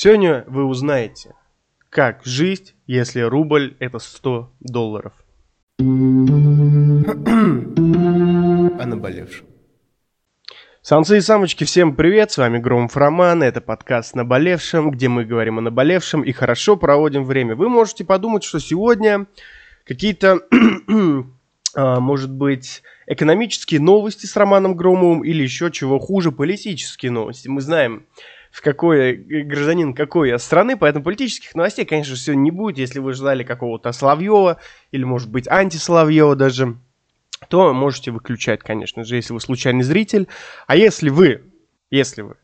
Сегодня вы узнаете, как жить, если рубль это 100 долларов. О наболевшем. Самцы и самочки, всем привет, с вами Громов Роман, это подкаст «Наболевшем», где мы говорим о наболевшем и хорошо проводим время. Вы можете подумать, что сегодня какие-то, а, может быть, экономические новости с Романом Громовым или еще чего хуже, политические новости. Мы знаем, в какой гражданин какой страны, поэтому политических новостей, конечно, сегодня не будет. Если вы ждали какого-то Соловьева или, может быть, антисоловьева даже, то можете выключать, конечно же, если вы случайный зритель. А если вы, если вы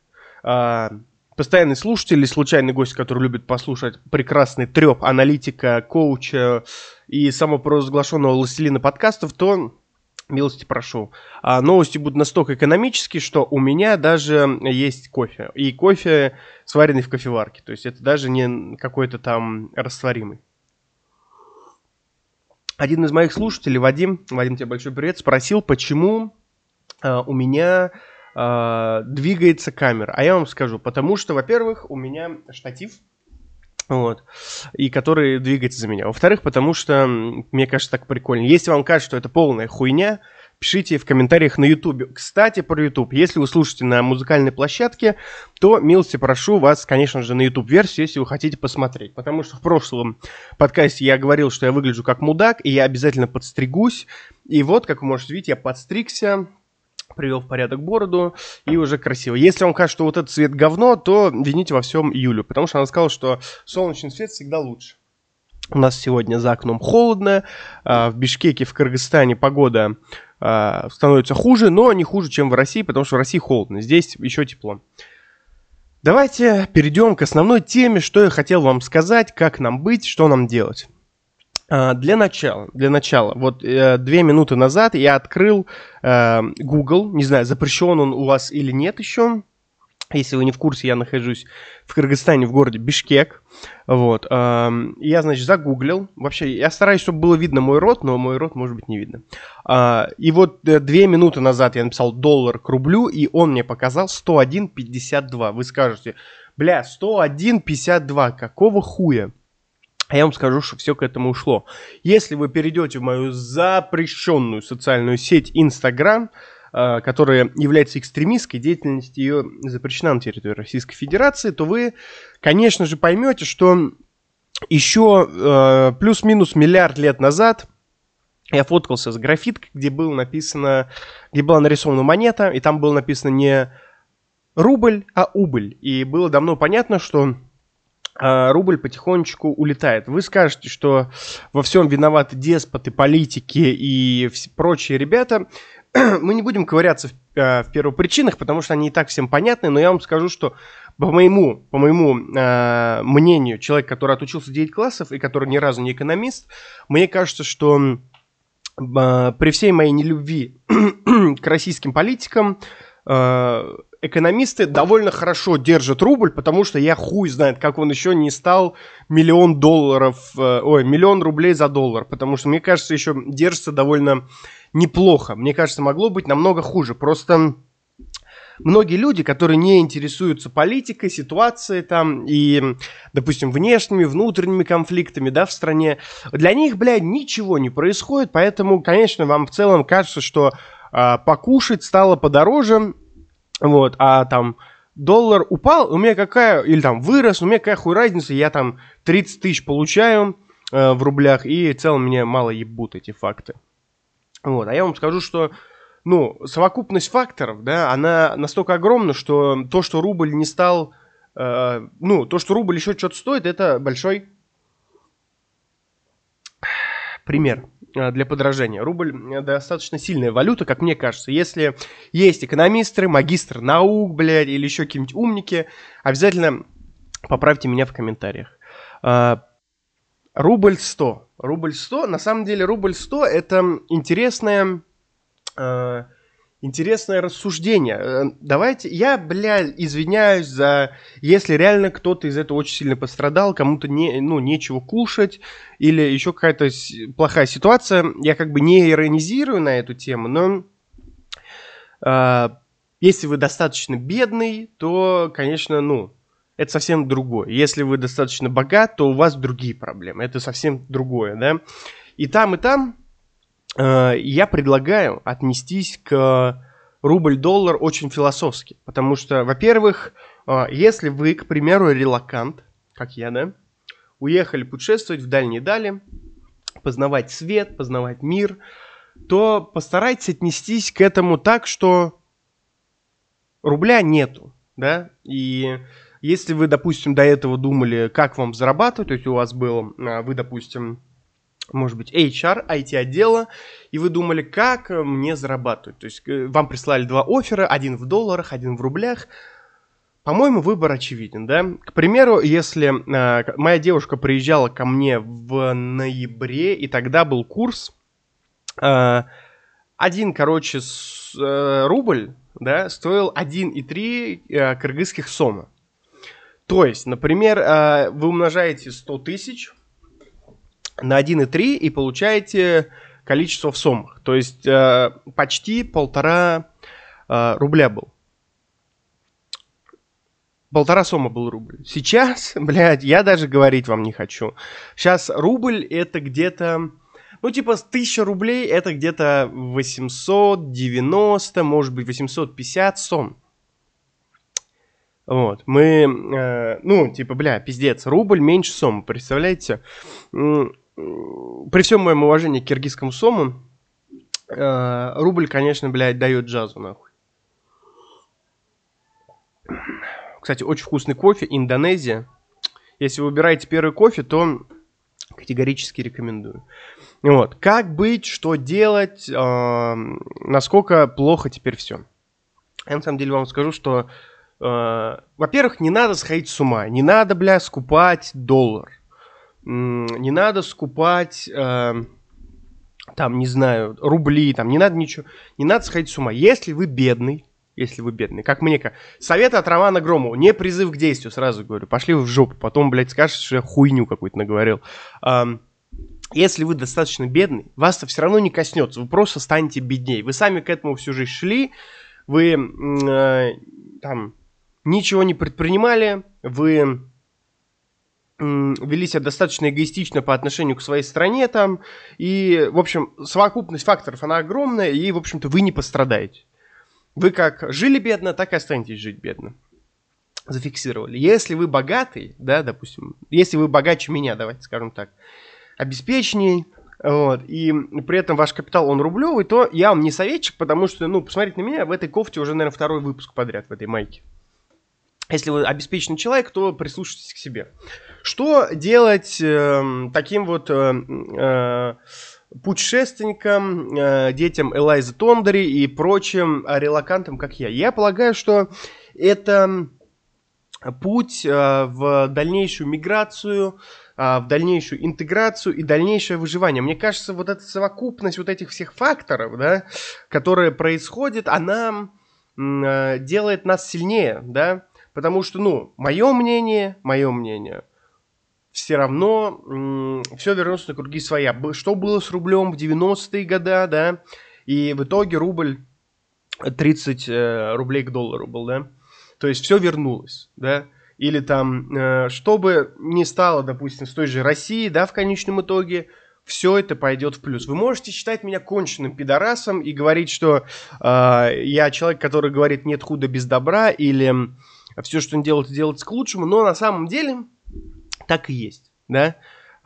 э, постоянный слушатель или случайный гость, который любит послушать прекрасный треп аналитика, коуча и самопровозглашенного властелина подкастов, то Милости прошу. А новости будут настолько экономические, что у меня даже есть кофе. И кофе сваренный в кофеварке. То есть это даже не какой-то там растворимый. Один из моих слушателей, Вадим, Вадим, тебе большой привет, спросил, почему а, у меня а, двигается камера. А я вам скажу, потому что, во-первых, у меня штатив вот. И который двигается за меня. Во-вторых, потому что, мне кажется, так прикольно. Если вам кажется, что это полная хуйня, пишите в комментариях на YouTube. Кстати, про YouTube. Если вы слушаете на музыкальной площадке, то, милости прошу вас, конечно же, на YouTube-версию, если вы хотите посмотреть. Потому что в прошлом подкасте я говорил, что я выгляжу как мудак, и я обязательно подстригусь. И вот, как вы можете видеть, я подстригся, привел в порядок бороду, и уже красиво. Если вам кажется, что вот этот цвет говно, то вините во всем Юлю, потому что она сказала, что солнечный свет всегда лучше. У нас сегодня за окном холодно, а, в Бишкеке, в Кыргызстане погода а, становится хуже, но не хуже, чем в России, потому что в России холодно, здесь еще тепло. Давайте перейдем к основной теме, что я хотел вам сказать, как нам быть, что нам делать. А, для начала, для начала, вот э, две минуты назад я открыл э, Google, не знаю, запрещен он у вас или нет еще. Если вы не в курсе, я нахожусь в Кыргызстане, в городе Бишкек. Вот. Э, я, значит, загуглил. Вообще, я стараюсь, чтобы было видно мой рот, но мой рот, может быть, не видно. Э, и вот две минуты назад я написал доллар к рублю, и он мне показал 101.52. Вы скажете, бля, 101.52, какого хуя? А я вам скажу, что все к этому ушло. Если вы перейдете в мою запрещенную социальную сеть Instagram, э, которая является экстремистской, деятельность ее запрещена на территории Российской Федерации, то вы, конечно же, поймете, что еще э, плюс-минус миллиард лет назад я фоткался с графиткой, где было написано, где была нарисована монета, и там было написано не рубль, а убыль. И было давно понятно, что рубль потихонечку улетает. Вы скажете, что во всем виноваты деспоты, политики и прочие ребята. Мы не будем ковыряться в, э, в первопричинах, потому что они и так всем понятны, но я вам скажу, что по моему, по моему э, мнению, человек, который отучился 9 классов и который ни разу не экономист, мне кажется, что э, при всей моей нелюбви к российским политикам, экономисты довольно хорошо держат рубль, потому что я хуй знает, как он еще не стал миллион долларов, э, ой, миллион рублей за доллар, потому что, мне кажется, еще держится довольно неплохо. Мне кажется, могло быть намного хуже. Просто многие люди, которые не интересуются политикой, ситуацией там и, допустим, внешними, внутренними конфликтами, да, в стране, для них, блядь, ничего не происходит, поэтому, конечно, вам в целом кажется, что э, покушать стало подороже, вот, а там доллар упал, у меня какая, или там вырос, у меня какая хуй разница, я там 30 тысяч получаю э, в рублях, и в целом мне мало ебут эти факты. Вот, а я вам скажу, что, ну, совокупность факторов, да, она настолько огромна, что то, что рубль не стал, э, ну, то, что рубль еще что-то стоит, это большой пример. Э, для подражания. Рубль достаточно сильная валюта, как мне кажется. Если есть экономисты, магистры наук, блядь, или еще какие-нибудь умники, обязательно поправьте меня в комментариях. Э, рубль 100. Рубль 100, на самом деле рубль 100 это интересная интересное рассуждение. Э, давайте, я, бля, извиняюсь за, если реально кто-то из этого очень сильно пострадал, кому-то не, ну, нечего кушать, или еще какая-то плохая ситуация, я как бы не иронизирую на эту тему, но э, если вы достаточно бедный, то, конечно, ну, это совсем другое. Если вы достаточно богат, то у вас другие проблемы. Это совсем другое, да. И там, и там я предлагаю отнестись к рубль-доллар очень философски. Потому что, во-первых, э, если вы, к примеру, релакант, как я, да, уехали путешествовать в дальние дали, познавать свет, познавать мир, то постарайтесь отнестись к этому так, что рубля нету, да, и если вы, допустим, до этого думали, как вам зарабатывать, то есть у вас был, а, вы, допустим, может быть, HR, IT-отдела, и вы думали, как мне зарабатывать. То есть э, вам прислали два оффера, один в долларах, один в рублях. По-моему, выбор очевиден, да? К примеру, если э, моя девушка приезжала ко мне в ноябре, и тогда был курс, э, один, короче, с, э, рубль, да, стоил 1,3 э, кыргызских сома. То есть, например, э, вы умножаете 100 тысяч на 1,3 и получаете количество в суммах. То есть, э, почти полтора э, рубля был. Полтора сумма был рубль. Сейчас, блядь, я даже говорить вам не хочу. Сейчас рубль это где-то... Ну, типа, 1000 рублей это где-то 890, может быть, 850 сом. Вот, мы, э, ну, типа, бля, пиздец, рубль меньше сомы, представляете? При всем моем уважении к киргизскому сому, э, рубль, конечно, блядь, дает джазу, нахуй. Кстати, очень вкусный кофе, Индонезия. Если вы выбираете первый кофе, то категорически рекомендую. Вот, как быть, что делать, э, насколько плохо теперь все. Я на самом деле вам скажу, что Э, во-первых, не надо сходить с ума. Не надо, бля, скупать доллар. Не надо скупать, э, там, не знаю, рубли, там, не надо ничего. Не надо сходить с ума. Если вы бедный, если вы бедный, как мне как. Совет от Романа Громова. Не призыв к действию, сразу говорю. Пошли вы в жопу. Потом, блядь, скажешь, что я хуйню какую-то наговорил. если вы достаточно бедный, вас это все равно не коснется. Вы просто станете беднее. Вы сами к этому всю жизнь шли. Вы э, там ничего не предпринимали, вы вели себя достаточно эгоистично по отношению к своей стране там, и, в общем, совокупность факторов, она огромная, и, в общем-то, вы не пострадаете. Вы как жили бедно, так и останетесь жить бедно. Зафиксировали. Если вы богатый, да, допустим, если вы богаче меня, давайте скажем так, обеспеченней, вот, и при этом ваш капитал, он рублевый, то я вам не советчик, потому что, ну, посмотрите на меня, в этой кофте уже, наверное, второй выпуск подряд, в этой майке если вы обеспеченный человек, то прислушайтесь к себе. Что делать э, таким вот э, э, путешественникам, э, детям Элайза Тондери и прочим релакантам, как я? Я полагаю, что это путь э, в дальнейшую миграцию, э, в дальнейшую интеграцию и дальнейшее выживание. Мне кажется, вот эта совокупность вот этих всех факторов, да, которые происходят, она э, делает нас сильнее, да, Потому что, ну, мое мнение, мое мнение, все равно все вернется на круги своя. Что было с рублем в 90-е годы, да, и в итоге рубль 30 э, рублей к доллару был, да. То есть все вернулось, да. Или там, э, что бы ни стало, допустим, с той же России, да, в конечном итоге, все это пойдет в плюс. Вы можете считать меня конченным пидорасом и говорить, что э, я человек, который говорит нет худа без добра, или все, что он делает, делается к лучшему, но на самом деле так и есть, да.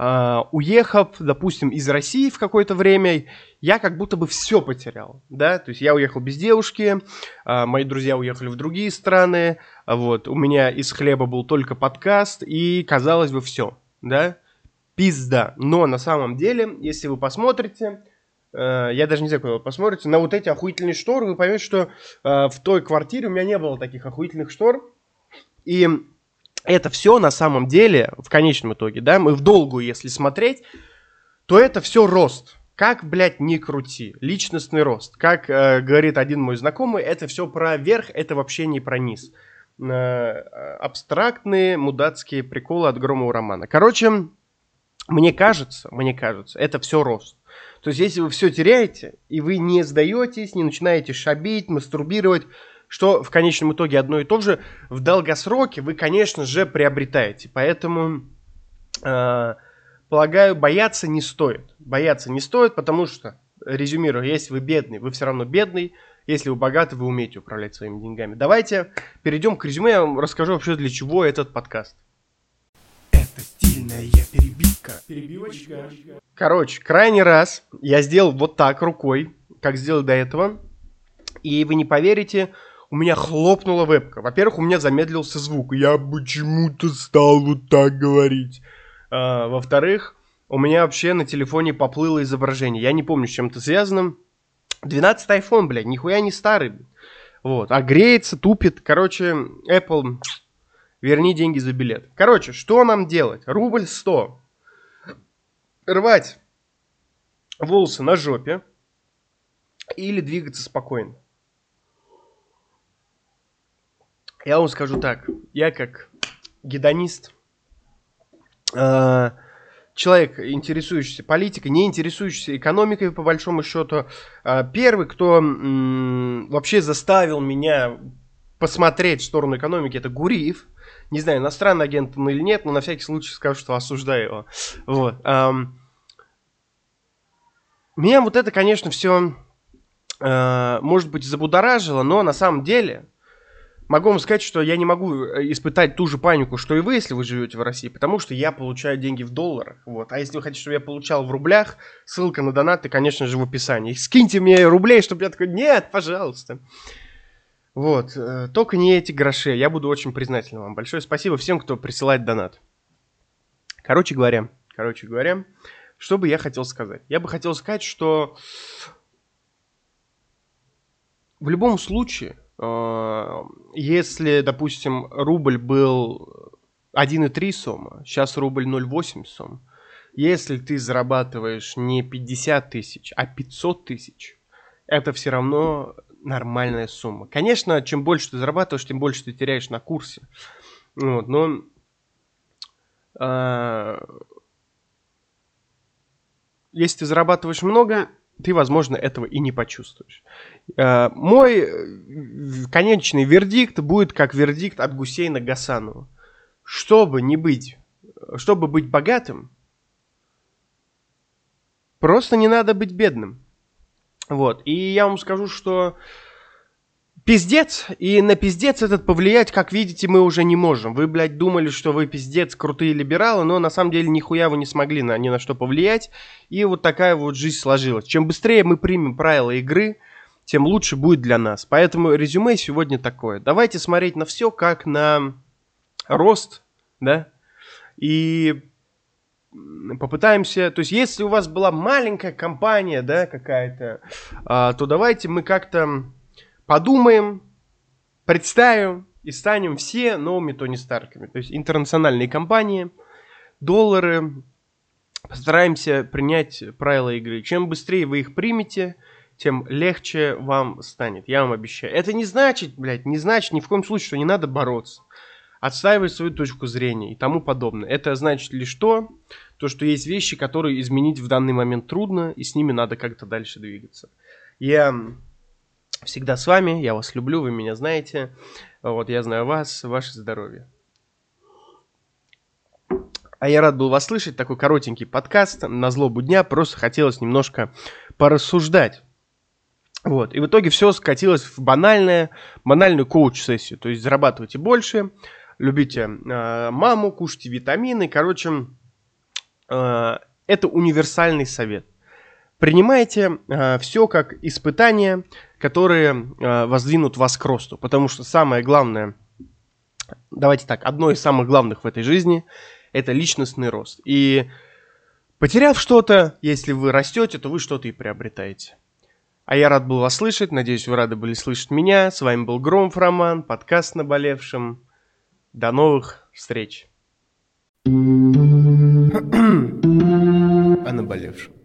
Uh, уехав, допустим, из России в какое-то время, я как будто бы все потерял, да, то есть я уехал без девушки, uh, мои друзья уехали в другие страны, вот, у меня из хлеба был только подкаст, и, казалось бы, все, да, пизда, но на самом деле, если вы посмотрите, я даже не знаю, куда вы посмотрите, на вот эти охуительные шторы, вы поймете, что в той квартире у меня не было таких охуительных штор, и это все на самом деле, в конечном итоге, да, мы в долгую, если смотреть, то это все рост. Как, блядь, не крути. Личностный рост. Как э, говорит один мой знакомый, это все про верх, это вообще не про низ. Э, абстрактные мудацкие приколы от Громова романа. Короче, мне кажется, мне кажется, это все рост. То есть, если вы все теряете, и вы не сдаетесь, не начинаете шабить, мастурбировать, что в конечном итоге одно и то же, в долгосроке вы, конечно же, приобретаете. Поэтому, э, полагаю, бояться не стоит. Бояться не стоит, потому что, резюмирую, если вы бедный, вы все равно бедный, если вы богаты, вы умеете управлять своими деньгами. Давайте перейдем к резюме, я вам расскажу вообще, для чего этот подкаст. Это стильная перебивка. Перебивочка. Короче, крайний раз я сделал вот так рукой, как сделал до этого. И вы не поверите, у меня хлопнула вебка. Во-первых, у меня замедлился звук. Я почему-то стал вот так говорить. А, во-вторых, у меня вообще на телефоне поплыло изображение. Я не помню, с чем это связано. 12 iPhone, блядь, нихуя не старый. Вот, а греется, тупит. Короче, Apple, верни деньги за билет. Короче, что нам делать? Рубль 100. Рвать волосы на жопе или двигаться спокойно. Я вам скажу так, я как гедонист, э, человек, интересующийся политикой, не интересующийся экономикой, по большому счету, э, первый, кто вообще заставил меня посмотреть в сторону экономики, это Гуриев. Не знаю, иностранный агент он или нет, но на всякий случай скажу, что осуждаю его. Вот. Меня вот это, конечно, все, э, может быть, забудоражило, но на самом деле могу вам сказать, что я не могу э, испытать ту же панику, что и вы, если вы живете в России, потому что я получаю деньги в долларах. Вот. А если вы хотите, чтобы я получал в рублях, ссылка на донаты, конечно же, в описании. Скиньте мне рублей, чтобы я такой, нет, пожалуйста. Вот, э, только не эти гроши. Я буду очень признателен вам. Большое спасибо всем, кто присылает донат. Короче говоря, короче говоря, что бы я хотел сказать? Я бы хотел сказать, что в любом случае если, допустим, рубль был 1,3 сома, сейчас рубль 0,8 сом, если ты зарабатываешь не 50 тысяч, а 500 тысяч, это все равно нормальная сумма. Конечно, чем больше ты зарабатываешь, тем больше ты теряешь на курсе. Вот, но э, если ты зарабатываешь много, ты, возможно, этого и не почувствуешь. Э, мой э, конечный вердикт будет как вердикт от Гусейна Гасанова. Чтобы не быть, чтобы быть богатым, просто не надо быть бедным. Вот. И я вам скажу, что пиздец, и на пиздец этот повлиять, как видите, мы уже не можем. Вы, блядь, думали, что вы пиздец, крутые либералы, но на самом деле нихуя вы не смогли на, ни на что повлиять, и вот такая вот жизнь сложилась. Чем быстрее мы примем правила игры, тем лучше будет для нас. Поэтому резюме сегодня такое. Давайте смотреть на все как на рост, да, и попытаемся, то есть если у вас была маленькая компания, да, какая-то, а, то давайте мы как-то подумаем, представим и станем все новыми Тони Старками. То есть интернациональные компании, доллары, постараемся принять правила игры. Чем быстрее вы их примете, тем легче вам станет. Я вам обещаю. Это не значит, блядь, не значит ни в коем случае, что не надо бороться. Отстаивать свою точку зрения и тому подобное. Это значит лишь то, то, что есть вещи, которые изменить в данный момент трудно, и с ними надо как-то дальше двигаться. Я всегда с вами, я вас люблю, вы меня знаете. Вот, я знаю вас, ваше здоровье. А я рад был вас слышать, такой коротенький подкаст на злобу дня, просто хотелось немножко порассуждать. Вот, и в итоге все скатилось в банальное, банальную коуч-сессию, то есть зарабатывайте больше, любите э, маму, кушайте витамины, короче, э, это универсальный совет. Принимайте э, все как испытания, которые э, воздвинут вас к росту. Потому что самое главное, давайте так, одно из самых главных в этой жизни – это личностный рост. И потеряв что-то, если вы растете, то вы что-то и приобретаете. А я рад был вас слышать, надеюсь, вы рады были слышать меня. С вами был Громов Роман, подкаст «Наболевшим». До новых встреч. О наболевшем.